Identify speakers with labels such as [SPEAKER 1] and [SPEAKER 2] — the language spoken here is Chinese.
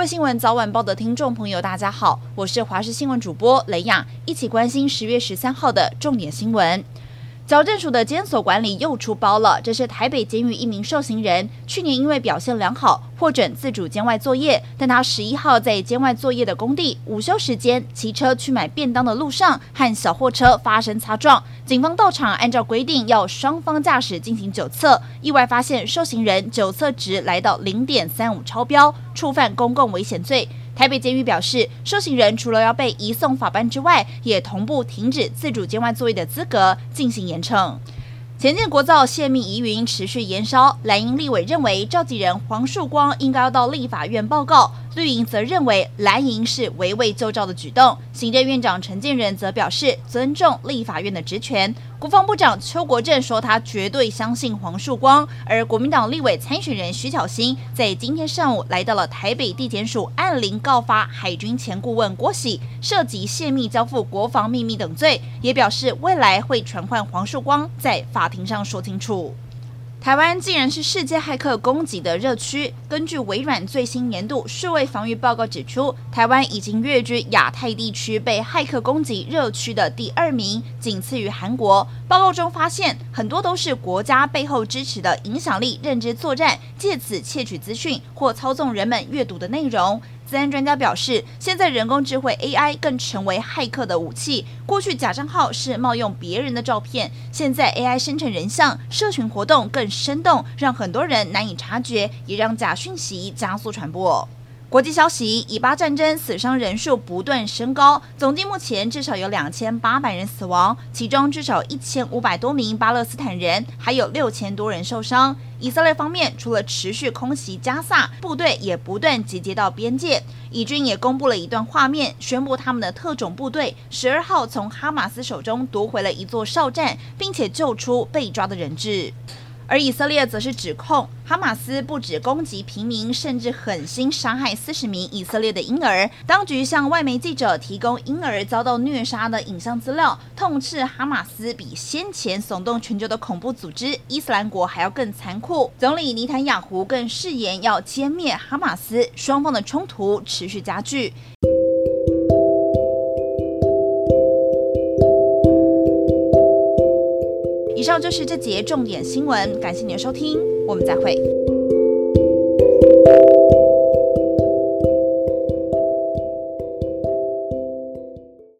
[SPEAKER 1] 位新闻早晚报的听众朋友，大家好，我是华视新闻主播雷雅，一起关心十月十三号的重点新闻。矫正署的监所管理又出包了，这是台北监狱一名受刑人，去年因为表现良好获准自主监外作业，但他十一号在监外作业的工地午休时间骑车去买便当的路上和小货车发生擦撞，警方到场按照规定要双方驾驶进行酒测，意外发现受刑人酒测值来到零点三五超标，触犯公共危险罪。台北监狱表示，受刑人除了要被移送法办之外，也同步停止自主监外作业的资格，进行严惩。前建国造泄密疑云持续延烧，蓝营立委认为召集人黄树光应该要到立法院报告。绿营则认为蓝营是围魏救赵的举动，行政院长陈建仁则表示尊重立法院的职权。国防部长邱国正说他绝对相信黄树光，而国民党立委参选人徐巧芯在今天上午来到了台北地检署，按铃告发海军前顾问郭喜涉及泄密交付国防秘密等罪，也表示未来会传唤黄树光在法庭上说清楚。台湾竟然是世界骇客攻击的热区，根据微软最新年度数位防御报告指出，台湾已经跃居亚太地区被骇客攻击热区的第二名，仅次于韩国。报告中发现，很多都是国家背后支持的影响力认知作战，借此窃取资讯或操纵人们阅读的内容。资安专家表示，现在人工智慧 AI 更成为骇客的武器。过去假账号是冒用别人的照片，现在 AI 生成人像，社群活动更生动，让很多人难以察觉，也让假讯息加速传播。国际消息：以巴战争死伤人数不断升高，总计目前至少有两千八百人死亡，其中至少一千五百多名巴勒斯坦人，还有六千多人受伤。以色列方面除了持续空袭加萨，部队也不断集结到边界。以军也公布了一段画面，宣布他们的特种部队十二号从哈马斯手中夺回了一座哨站，并且救出被抓的人质。而以色列则是指控哈马斯不止攻击平民，甚至狠心杀害四十名以色列的婴儿。当局向外媒记者提供婴儿遭到虐杀的影像资料，痛斥哈马斯比先前耸动全球的恐怖组织伊斯兰国还要更残酷。总理尼坦雅胡更誓言要歼灭哈马斯，双方的冲突持续加剧。以上就是这节重点新闻，感谢您的收听，我们再会。